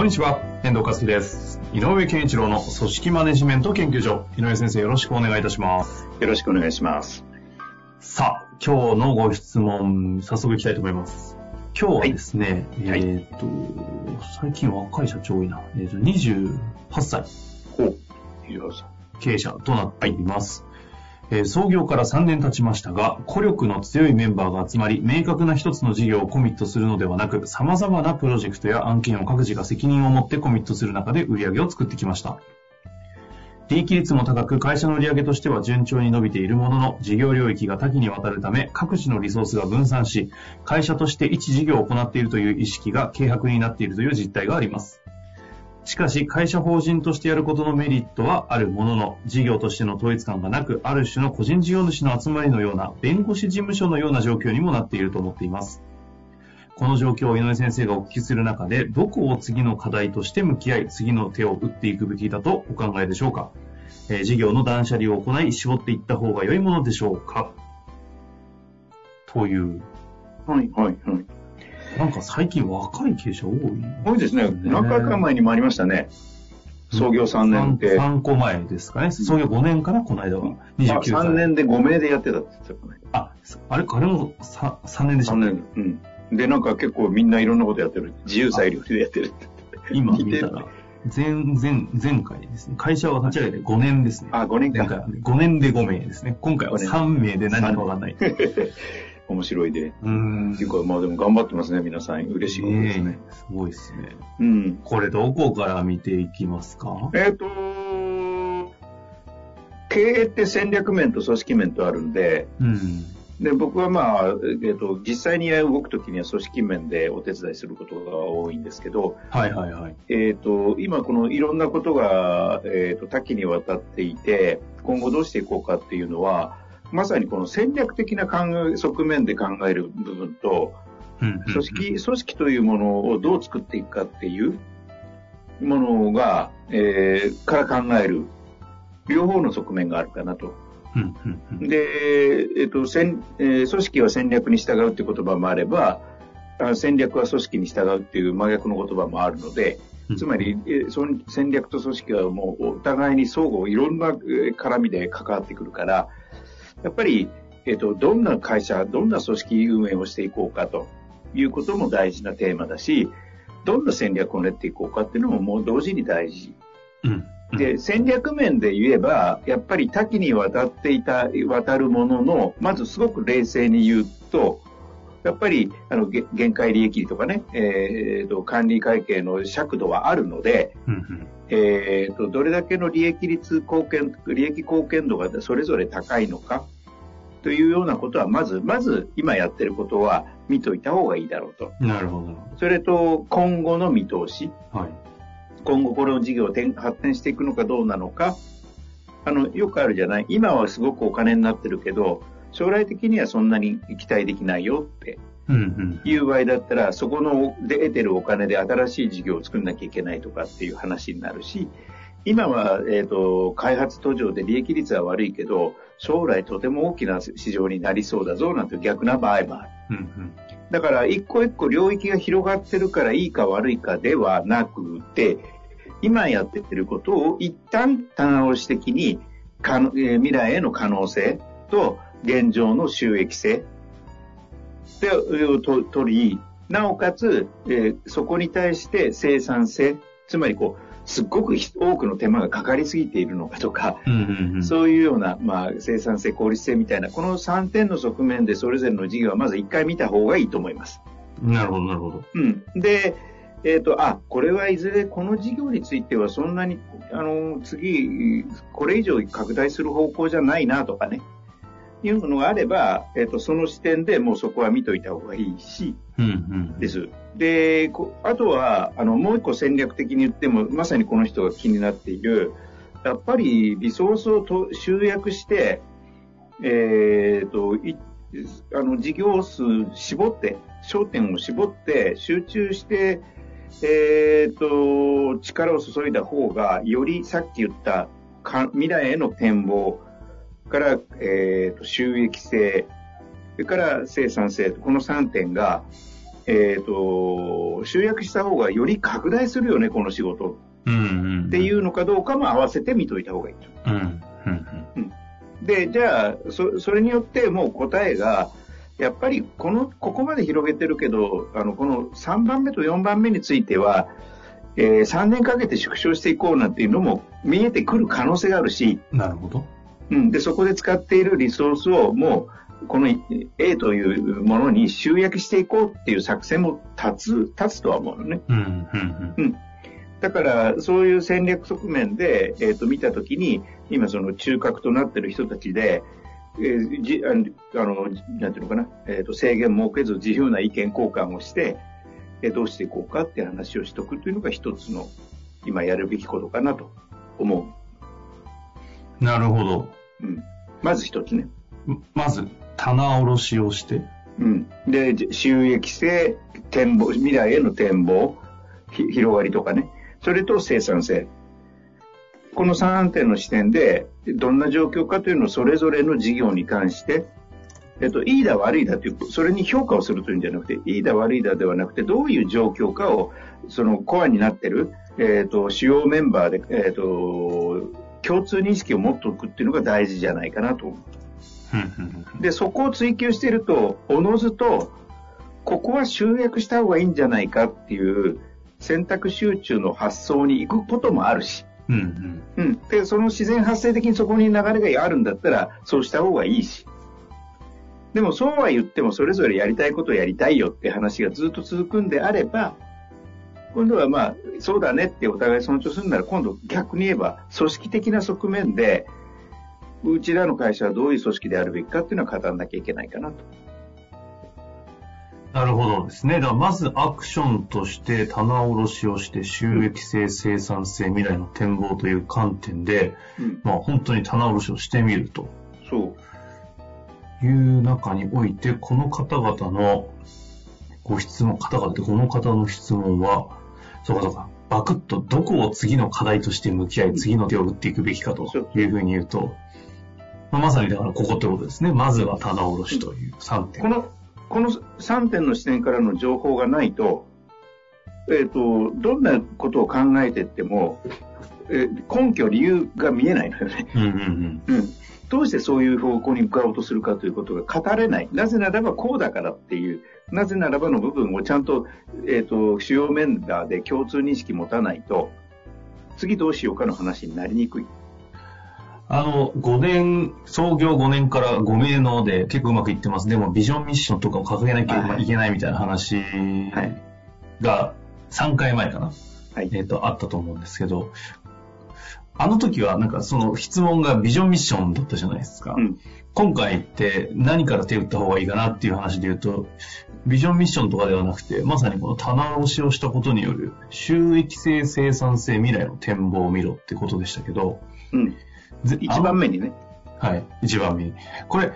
こんにちは、遠藤和樹です。井上健一郎の組織マネジメント研究所。井上先生、よろしくお願いいたします。よろしくお願いします。さあ、今日のご質問、早速いきたいと思います。今日はですね、はいえっ、と、最近若い社長多いな。えっ、と、28歳ほう。経営者となっています。えー創業から3年経ちましたが、孤力の強いメンバーが集まり、明確な一つの事業をコミットするのではなく、様々なプロジェクトや案件を各自が責任を持ってコミットする中で売り上げを作ってきました。利益率も高く、会社の売上としては順調に伸びているものの、事業領域が多岐にわたるため、各自のリソースが分散し、会社として一事業を行っているという意識が軽薄になっているという実態があります。しかし、会社法人としてやることのメリットはあるものの、事業としての統一感がなく、ある種の個人事業主の集まりのような、弁護士事務所のような状況にもなっていると思っています。この状況を井上先生がお聞きする中で、どこを次の課題として向き合い、次の手を打っていくべきだとお考えでしょうか、えー事業の断捨離を行い、絞っていった方が良いものでしょうか？という、はい、はい、はい。なんか最近若い経営者多い。多いですね。何回か前にもありましたね。創業3年で。3個前ですかね。創業5年からこの間は29まあ、歳。3年で5名でやってたって言ってたかね。あ、あれ、あれも 3, 3年でした3っけ？年。うん。で、なんか結構みんないろんなことやってる。自由裁量でやってるって。今見たら、前、前、前回ですね。会社を立ち上げて5年ですね。あ、5年か。前回はね5年で5名ですね。今回は3名で何かわかんない。面白いで。うーん。っていうか、まあでも頑張ってますね、皆さん。嬉しいことですね。ねえすごいですね。うん。これどこから見ていきますか？えっ、と、経営って戦略面と組織面とあるんで、うん。で僕はまあ、えっと実際に動くときには組織面でお手伝いすることが多いんですけど、はいはいはい。えっと今このいろんなことが、えっと多岐にわたっていて今後どうしていこうかっていうのはまさにこの戦略的な考え側面で考える部分とうん組織組織というものをどう作っていくかっていうものが、えーから考える両方の側面があるかなと。で、えっと戦えー組織は戦略に従うっていう言葉もあれば、あ戦略は組織に従うっていう真逆の言葉もあるので、つまり、えーその戦略と組織はもうお互いに相互いろんなえー絡みで関わってくるから、やっぱり、えっとどんな会社、どんな組織運営をしていこうかということも大事なテーマだし、どんな戦略を練っていこうかっていうのももう同時に大事。うんで、戦略面で言えば、やっぱり多岐にわたっていた、渡るものの、まずすごく冷静に言うと、やっぱり、あの、げ限界利益とかね、えーと、管理会計の尺度はあるので、うんうんえーと、どれだけの利益率貢献、利益貢献度がそれぞれ高いのか、というようなことは、まず、まず今やってることは見といた方がいいだろうと。なるほど。それと、今後の見通し。はい。今後この事業を展発展していくのかどうなのか、あの、よくあるじゃない今はすごくお金になってるけど、将来的にはそんなに期待できないよってうんうんいう場合だったら、そこので得てるお金で新しい事業を作んなきゃいけないとかっていう話になるし、今は、えっ、と、開発途上で利益率は悪いけど、将来とても大きな市場になりそうだぞなんて逆な場合もある。うんうんだから、一個一個領域が広がってるからいいか悪いかではなくて、今やってることを一旦棚卸し的に未来への可能性と現状の収益性でえーと取り、なおかつ、えーそこに対して生産性、つまりこう、すっごくひ多くの手間がかかりすぎているのかとか、うんうんうんそういうような、まあ、生産性、効率性みたいな、この3点の側面でそれぞれの事業はまず一回見た方がいいと思います。なるほど、なるほど。うん。で、えっ、と、あ、これはいずれこの事業についてはそんなに、あの、次、これ以上拡大する方向じゃないなとかね。いうのがあれば、えっ、と、その視点でもうそこは見といた方がいいし、うんうん。です。で、こあとは、あの、もう一個戦略的に言っても、まさにこの人が気になっている、やっぱりリソースをと集約して、えっ、と、いあの、事業数絞って、焦点を絞って、集中して、えっ、と、力を注いだ方が、よりさっき言ったか未来への展望から、えっ、と、収益性、それから生産性、この3点が、えっ、と、集約した方がより拡大するよね、この仕事うんうん。っていうのかどうかも合わせて見といた方がいいと。うん。うんで、じゃあ、そそれによってもう答えが、やっぱりこの、ここまで広げてるけど、あの、この3番目と4番目については、えー3年かけて縮小していこうなんていうのも見えてくる可能性があるし、うん。なるほど。うん、で、そこで使っているリソースをもう、この A というものに集約していこうっていう作戦も立つ、立つとは思うのね。うんうんうん。だから、そういう戦略側面で、えっ、と、見たときに、今その中核となっている人たちで、えーじあの、なんていうのかな、えっ、と、制限設けず自由な意見交換をして、えーどうしていこうかっていう話をしとくというのが一つの、今やるべきことかなと思なるほど。う。うん。まず一つね。まず、棚卸しをして。うん。で、じ収益性、展望、未来への展望、ひ広がりとかね。それと生産性。この3点の視点で、どんな状況かというのをそれぞれの事業に関して、えっと、いいだ悪いだという、それに評価をするというんじゃなくて、いいだ悪いだではなくて、どういう状況かを、そのコアになってる、えっと、主要メンバーで、えっと、共通認識を持っておくっていうのが大事じゃないかなと思う。で、そこを追求していると、おのずと、ここは集約した方がいいんじゃないかっていう選択集中の発想に行くこともあるし、うんうん。うん。で、その自然発生的にそこに流れがあるんだったら、そうした方がいいし。でもそうは言っても、それぞれやりたいことをやりたいよって話がずっと続くんであれば、今度はまあ、そうだねってお互い尊重するなら、今度逆に言えば、組織的な側面で、うちらの会社はどういう組織であるべきかっていうのは語らなきゃいけないかなと。なるほどですね。だからまずアクションとして棚卸しをして収益性、生産性、未来の展望という観点で、うん。まあ本当に棚卸しをしてみるとそう。いう中において、この方々のご質問、方々ってこの方の質問は、そうかそうか、バクッとどこを次の課題として向き合い、次の手を打っていくべきかというふうに言うと、まあ、まさにだからここってことですね。まずは棚卸しという3点。この、この3点の視点からの情報がないと、えっ、と、どんなことを考えていっても、えー根拠、理由が見えないのよね。うんうんうん。うん。どうしてそういう方向に向かおうとするかということが語れない。なぜならばこうだからっていう、なぜならばの部分をちゃんと、えっ、と、主要メンバーで共通認識持たないと、次どうしようかの話になりにくい。あの、5年、創業5年から5名ので結構うまくいってます。でもビジョンミッションとかを掲げなきゃいけないみたいな話はいが3回前かな。はい。えっ、と、あったと思うんですけど、あの時はなんかその質問がビジョンミッションだったじゃないですか。うん。今回って何から手を打った方がいいかなっていう話で言うと、ビジョンミッションとかではなくて、まさにこの棚卸しをしたことによる収益性、生産性、未来の展望を見ろってことでしたけど、うん。ぜ一番目にね。はい、一番目に。これ、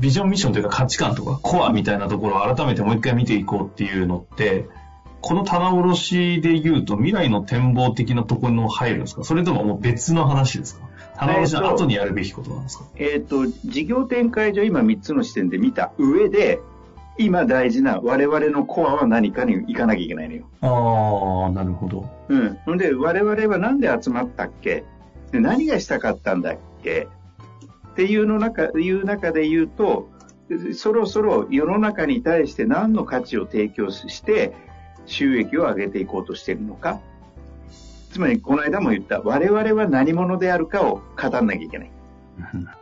ビジョンミッションというか価値観とかコアみたいなところを改めてもう一回見ていこうっていうのって、この棚卸しで言うと未来の展望的なところに入るんですか？それとももう別の話ですか？棚卸しの後にやるべきことなんですか？えっ、と、事業展開上今3つの視点で見た上で、今大事な我々のコアは何かに行かなきゃいけないのよ。ああ、なるほど。うん。ほんで、我々はなんで集まったっけ？で何がしたかったんだっけ？っていうの中、いう中で言うと、そろそろ世の中に対して何の価値を提供して収益を上げていこうとしているのか。つまり、この間も言った、我々は何者であるかを語らなきゃいけない。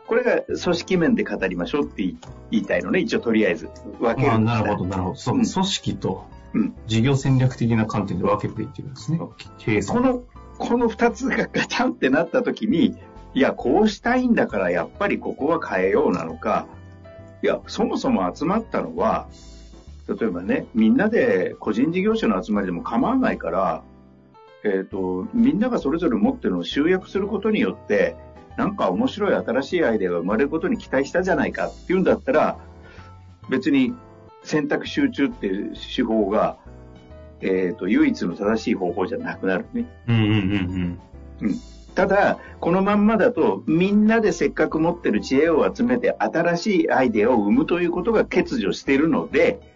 これが組織面で語りましょうって言いたいのね、一応とりあえず。分けるなるほど、なるほど。そう、うん組織とうん事業戦略的な観点で分けていってるんですね。経営この、この二つがガチャンってなった時に、いや、こうしたいんだからやっぱりここは変えようなのか、いや、そもそも集まったのは、例えばね、みんなで個人事業者の集まりでも構わないから、えっ、ー、と、みんながそれぞれ持ってるのを集約することによって、なんか面白い新しいアイデアが生まれることに期待したじゃないかっていうんだったら、別に選択集中っていう手法が、えっ、ー、と、唯一の正しい方法じゃなくなるね。うんうんうんうん。うん。ただ、このまんまだと、みんなでせっかく持ってる知恵を集めて、新しいアイデアを生むということが欠如しているので、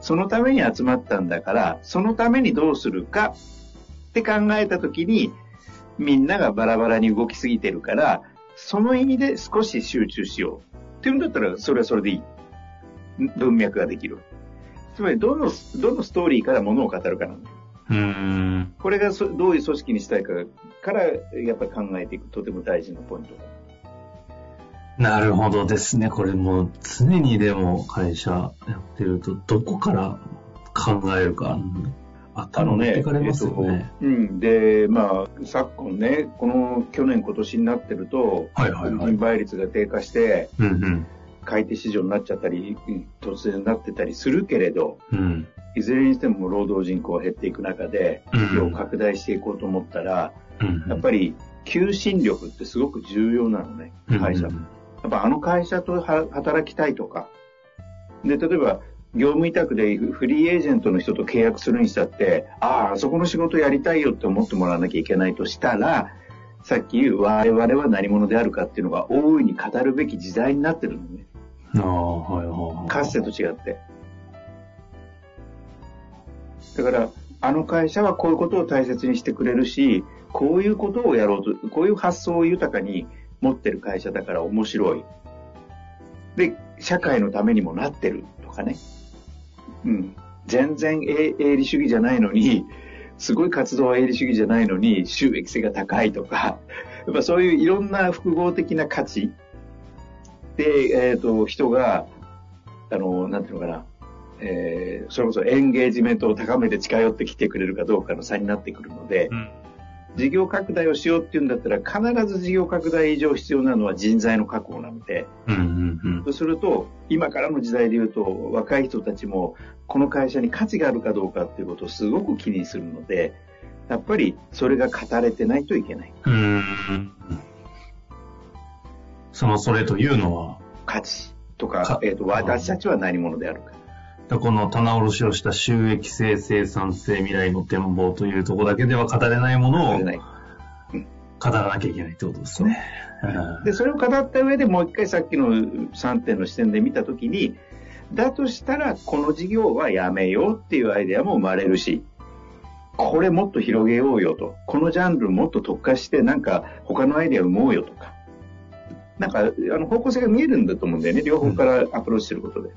そのために集まったんだから、そのためにどうするかって考えたときに、みんながバラバラに動きすぎてるから、その意味で少し集中しよう。っていうんだったら、それはそれでいい。文脈ができる。つまり、どの、どのストーリーからものを語るかなんだよ。うんこれがそどういう組織にしたいかからやっぱり考えていくとても大事なポイントなるほどですね。これもう常にでも会社やってるとどこから考えるか。頭持ってかれますよね。えっと、うん。で、まあ、昨今ね、この去年今年になってると、はいはいはい、倍率が低下して、うんうん買い手市場になっちゃったり、突然なってたりするけれど、うん、いずれにしても労働人口が減っていく中で、企業を拡大していこうと思ったら、うんやっぱり求心力ってすごく重要なのね、会社。うんやっぱあの会社と働きたいとか、で、例えば、業務委託でフリーエージェントの人と契約するにしたって、ああ、あそこの仕事やりたいよって思ってもらわなきゃいけないとしたら、さっき言う我々は何者であるかっていうのが大いに語るべき時代になってるのね。ああ、はいはい。かつてと違って。だから、あの会社はこういうことを大切にしてくれるし、こういうことをやろうと、こういう発想を豊かに持ってる会社だから面白い。で、社会のためにもなってるとかね。うん。全然営利主義じゃないのに、すごい活動は営利主義じゃないのに収益性が高いとか、やっぱそういういろんな複合的な価値で、えっ、ー、と、人が、あの、なんていうのかな、えー、それこそエンゲージメントを高めて近寄ってきてくれるかどうかの差になってくるので、うん、事業拡大をしようっていうんだったら、必ず事業拡大以上必要なのは人材の確保なので、うんうんうん、そうすると、今からの時代で言うと、若い人たちも、この会社に価値があるかどうかっていうことをすごく気にするので、やっぱりそれが語れてないといけない。うんそのそれというのは？価値とか、えっ、ー、と、私たちは何者であるか。この棚卸しをした収益性、生産性、未来の展望というところだけでは語れないものを、語らなきゃいけないってことですね。で、それを語った上でもう一回さっきの3点の視点で見たときに、だとしたらこの事業はやめようっていうアイデアも生まれるし、これもっと広げようよと、このジャンルもっと特化してなんか他のアイデア生もうよとか、なんか、あの、方向性が見えるんだと思うんだよね。両方からアプローチすることで。うん、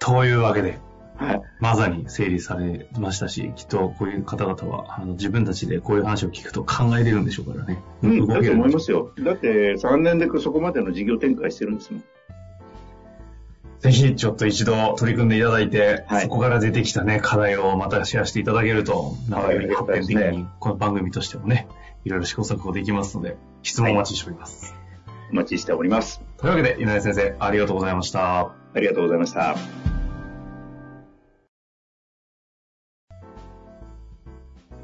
というわけで、はい、まさに整理されましたし、きっとこういう方々はあの自分たちでこういう話を聞くと考えれるんでしょうからね。うん、だと思いますよ。だって3年でそこまでの事業展開してるんですもん。ぜひちょっと一度取り組んでいただいて、はい、そこから出てきたね、課題をまたシェアしていただけると、なんかより発展的に、この番組としてもね、いろいろ試行錯誤できますので、質問お待ちしております。はい、お待ちしております。というわけで、井上先生、ありがとうございました。ありがとうございました。